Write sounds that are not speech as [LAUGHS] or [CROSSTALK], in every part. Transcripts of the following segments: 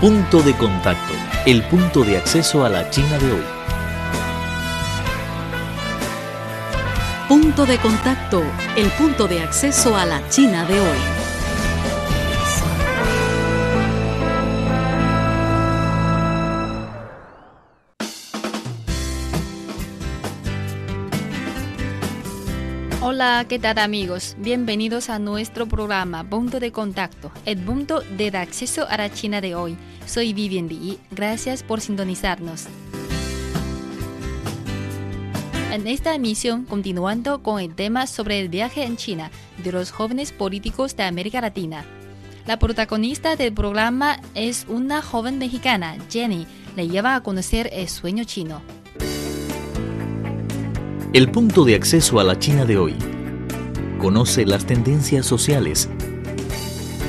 Punto de contacto, el punto de acceso a la China de hoy. Punto de contacto, el punto de acceso a la China de hoy. Hola, ¿qué tal amigos? Bienvenidos a nuestro programa Punto de Contacto, el punto de acceso a la China de hoy. Soy Vivian Li, gracias por sintonizarnos. En esta emisión, continuando con el tema sobre el viaje en China de los jóvenes políticos de América Latina. La protagonista del programa es una joven mexicana, Jenny, le lleva a conocer el sueño chino. El punto de acceso a la China de hoy. Conoce las tendencias sociales,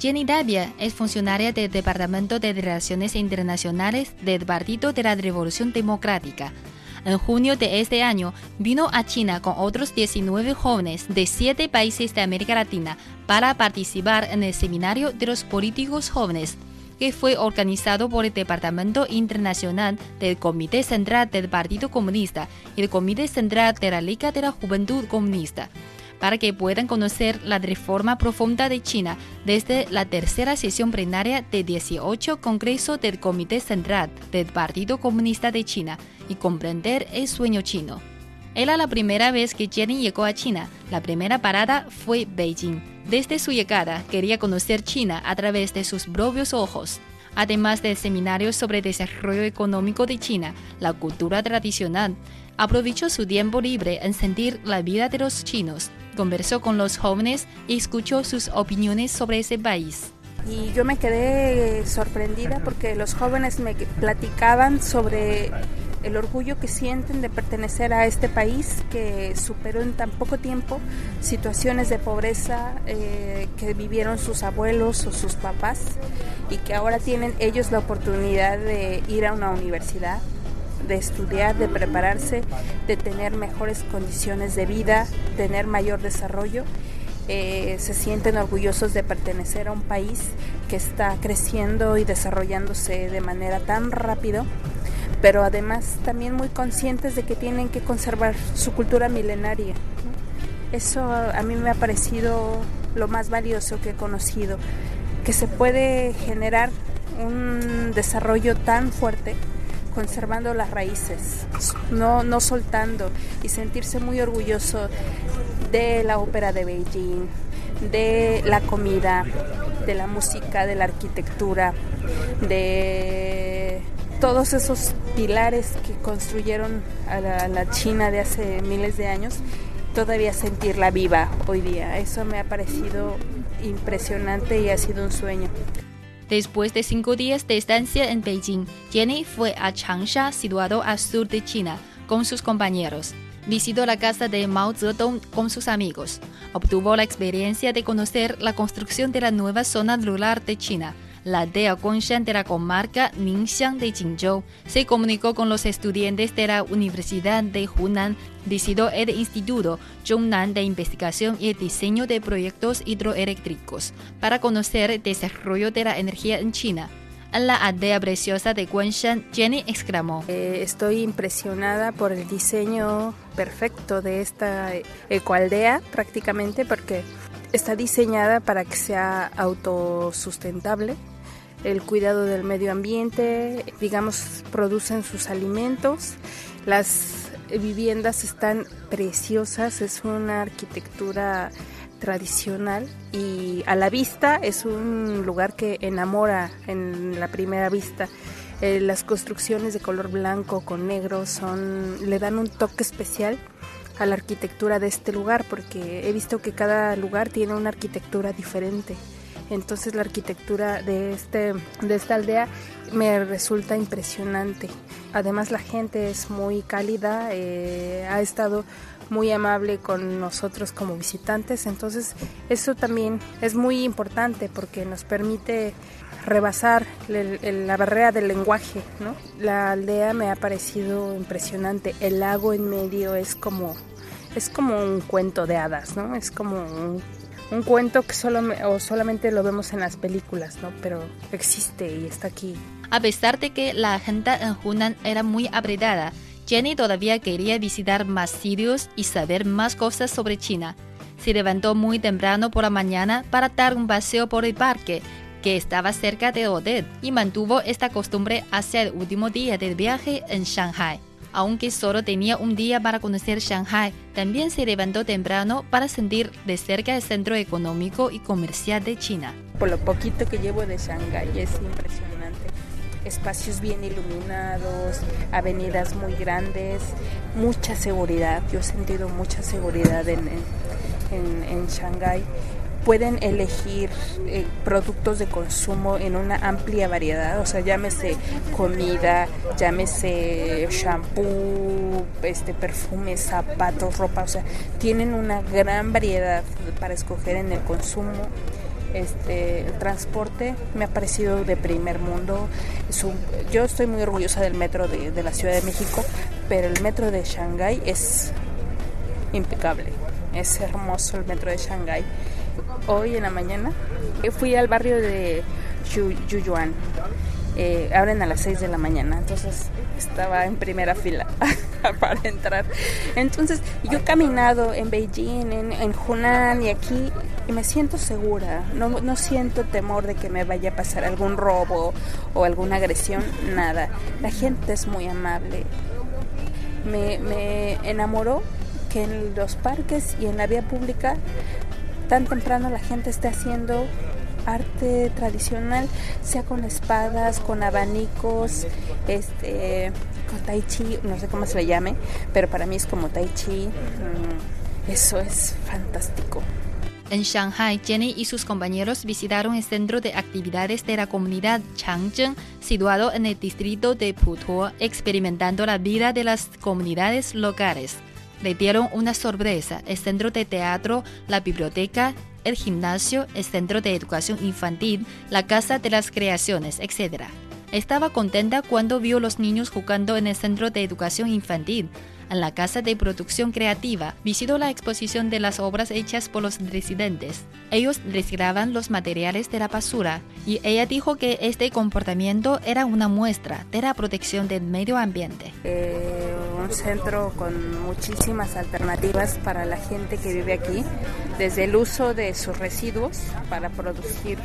Jenny Davia es funcionaria del Departamento de Relaciones Internacionales del Partido de la Revolución Democrática. En junio de este año vino a China con otros 19 jóvenes de 7 países de América Latina para participar en el Seminario de los Políticos Jóvenes, que fue organizado por el Departamento Internacional del Comité Central del Partido Comunista y el Comité Central de la Liga de la Juventud Comunista para que puedan conocer la reforma profunda de China desde la tercera sesión plenaria del 18 Congreso del Comité Central del Partido Comunista de China y comprender el sueño chino. Era la primera vez que Jenny llegó a China. La primera parada fue Beijing. Desde su llegada quería conocer China a través de sus propios ojos. Además del seminario sobre desarrollo económico de China, la cultura tradicional, aprovechó su tiempo libre en sentir la vida de los chinos conversó con los jóvenes y escuchó sus opiniones sobre ese país. Y yo me quedé sorprendida porque los jóvenes me platicaban sobre el orgullo que sienten de pertenecer a este país que superó en tan poco tiempo situaciones de pobreza eh, que vivieron sus abuelos o sus papás y que ahora tienen ellos la oportunidad de ir a una universidad de estudiar, de prepararse, de tener mejores condiciones de vida, tener mayor desarrollo. Eh, se sienten orgullosos de pertenecer a un país que está creciendo y desarrollándose de manera tan rápido, pero además también muy conscientes de que tienen que conservar su cultura milenaria. Eso a mí me ha parecido lo más valioso que he conocido, que se puede generar un desarrollo tan fuerte conservando las raíces, no, no soltando y sentirse muy orgulloso de la ópera de Beijing, de la comida, de la música, de la arquitectura, de todos esos pilares que construyeron a la, China de hace miles de años, todavía sentirla viva hoy día. Eso me ha parecido impresionante y ha sido un sueño. Después de cinco días de estancia en Beijing, Jenny fue a Changsha, situado al sur de China, con sus compañeros. Visitó la casa de Mao Zedong con sus amigos. Obtuvo la experiencia de conocer la construcción de la nueva zona rural de China la aldea de la comarca Ningxiang de Jingzhou. Se comunicó con los estudiantes de la Universidad de Hunan, visitó el Instituto Zhongnan de Investigación y Diseño de Proyectos Hidroeléctricos para conocer el desarrollo de la energía en China. La aldea preciosa de Guanshan, Jenny exclamó: eh, Estoy impresionada por el diseño perfecto de esta ecoaldea, prácticamente, porque está diseñada para que sea autosustentable el cuidado del medio ambiente, digamos, producen sus alimentos. Las viviendas están preciosas, es una arquitectura tradicional y a la vista es un lugar que enamora en la primera vista. Eh, las construcciones de color blanco con negro son le dan un toque especial a la arquitectura de este lugar porque he visto que cada lugar tiene una arquitectura diferente Entonces la arquitectura de, este, de esta aldea me resulta impresionante. Además la gente es muy cálida, eh, ha estado muy amable con nosotros como visitantes, entonces eso también es muy importante porque nos permite rebasar la barrera del lenguaje. La aldea me ha parecido impresionante, el lago en medio es como es como un cuento de hadas, ¿no? Es como un, cuento que solo o solamente lo vemos en las películas, ¿no? Pero existe y está aquí. A pesar de que la agenda en Hunan era muy apretada, Jenny todavía quería visitar más sitios y saber más cosas sobre China. Se levantó muy temprano por la mañana para dar un paseo por el parque, que estaba cerca de Odette, y mantuvo esta costumbre hasta el último día del viaje en Shanghai. Aunque solo tenía un día para conocer Shanghai, también se levantó temprano para sentir de cerca el centro económico y comercial de China. Por lo poquito que llevo de Shanghai es impresionante. Espacios bien iluminados, avenidas muy grandes, mucha seguridad. Yo he sentido mucha seguridad en, en, en Shanghai pueden elegir eh, productos de consumo en una amplia variedad, o sea, llámese comida, llámese shampoo, este perfumes, zapatos, ropa, o sea, tienen una gran variedad para escoger en el consumo. Este, el transporte me ha parecido de primer mundo. yo estoy muy orgullosa del metro de, de la Ciudad de México, pero el metro de Shanghái es impecable. Es hermoso el metro de Shanghái hoy en la mañana. Fui al barrio de Yuyuan. Eh, abren a las 6 de la mañana, entonces estaba en primera fila [LAUGHS] para entrar. Entonces yo he caminado en Beijing, en, en, Hunan y aquí y me siento segura, no, no siento temor de que me vaya a pasar algún robo o alguna agresión, nada. La gente es muy amable. Me, me enamoró que en los parques y en la vía pública tan temprano la gente está haciendo arte tradicional, sea con espadas, con abanicos, este, con tai chi, no sé cómo se le llame, pero para mí es como tai chi. Mm, eso es fantástico. En Shanghai, Jenny y sus compañeros visitaron el centro de actividades de la comunidad Changzheng, situado en el distrito de Putuo, experimentando la vida de las comunidades locales le dieron una sorpresa el centro de teatro, la biblioteca, gimnasio, el centro de educación infantil, la casa de las creaciones, etc. Estaba contenta cuando vio los niños jugando en el centro de educación infantil en la Casa de Producción Creativa, visitó la exposición de las obras hechas por los residentes. Ellos reciclaban los materiales de la basura y ella dijo que este comportamiento era una muestra de la protección del medio ambiente. Eh, centro con muchísimas alternativas para la gente que vive aquí, desde el uso de sus residuos para producir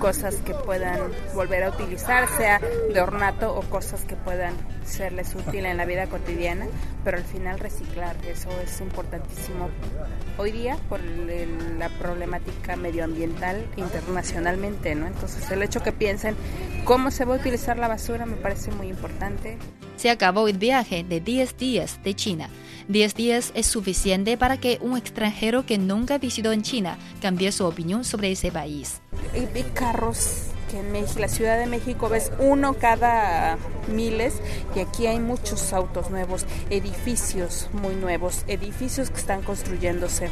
cosas que puedan volver a utilizar, sea de ornato o cosas que puedan serles útil en la vida cotidiana, pero al final reciclar, eso es importantísimo hoy día por la problemática medioambiental internacionalmente, ¿no? Entonces el hecho que piensen cómo se va a utilizar la basura me parece muy importante. Se acabó el viaje de 10 días de China. 10 días es suficiente para que un extranjero que nunca visitó en China cambie su opinión sobre ese país. Y carros en la Ciudad de México ves uno cada miles y aquí hay muchos autos nuevos, edificios muy nuevos, edificios que están construyéndose.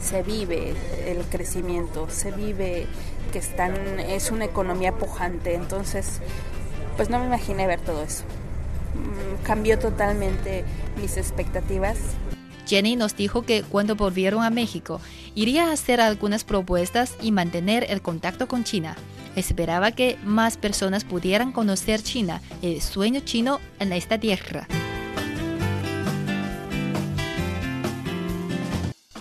Se vive el crecimiento, se vive que están es una economía pujante, entonces pues no me imaginé ver todo eso. Mm, cambió totalmente mis expectativas Jenny nos dijo que cuando volvieron a México iría a hacer algunas propuestas y mantener el contacto con China. Esperaba que más personas pudieran conocer China, el sueño chino en esta tierra.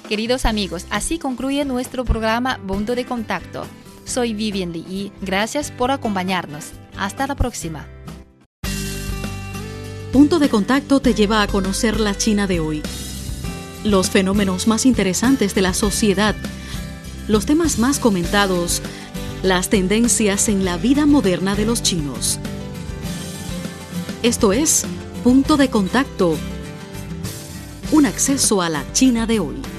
Queridos amigos, así concluye nuestro programa Punto de Contacto. Soy Vivian y gracias por acompañarnos. Hasta la próxima. Punto de Contacto te lleva a conocer la China de hoy los fenómenos más interesantes de la sociedad, los temas más comentados, las tendencias en la vida moderna de los chinos. Esto es Punto de Contacto, un acceso a la China de hoy.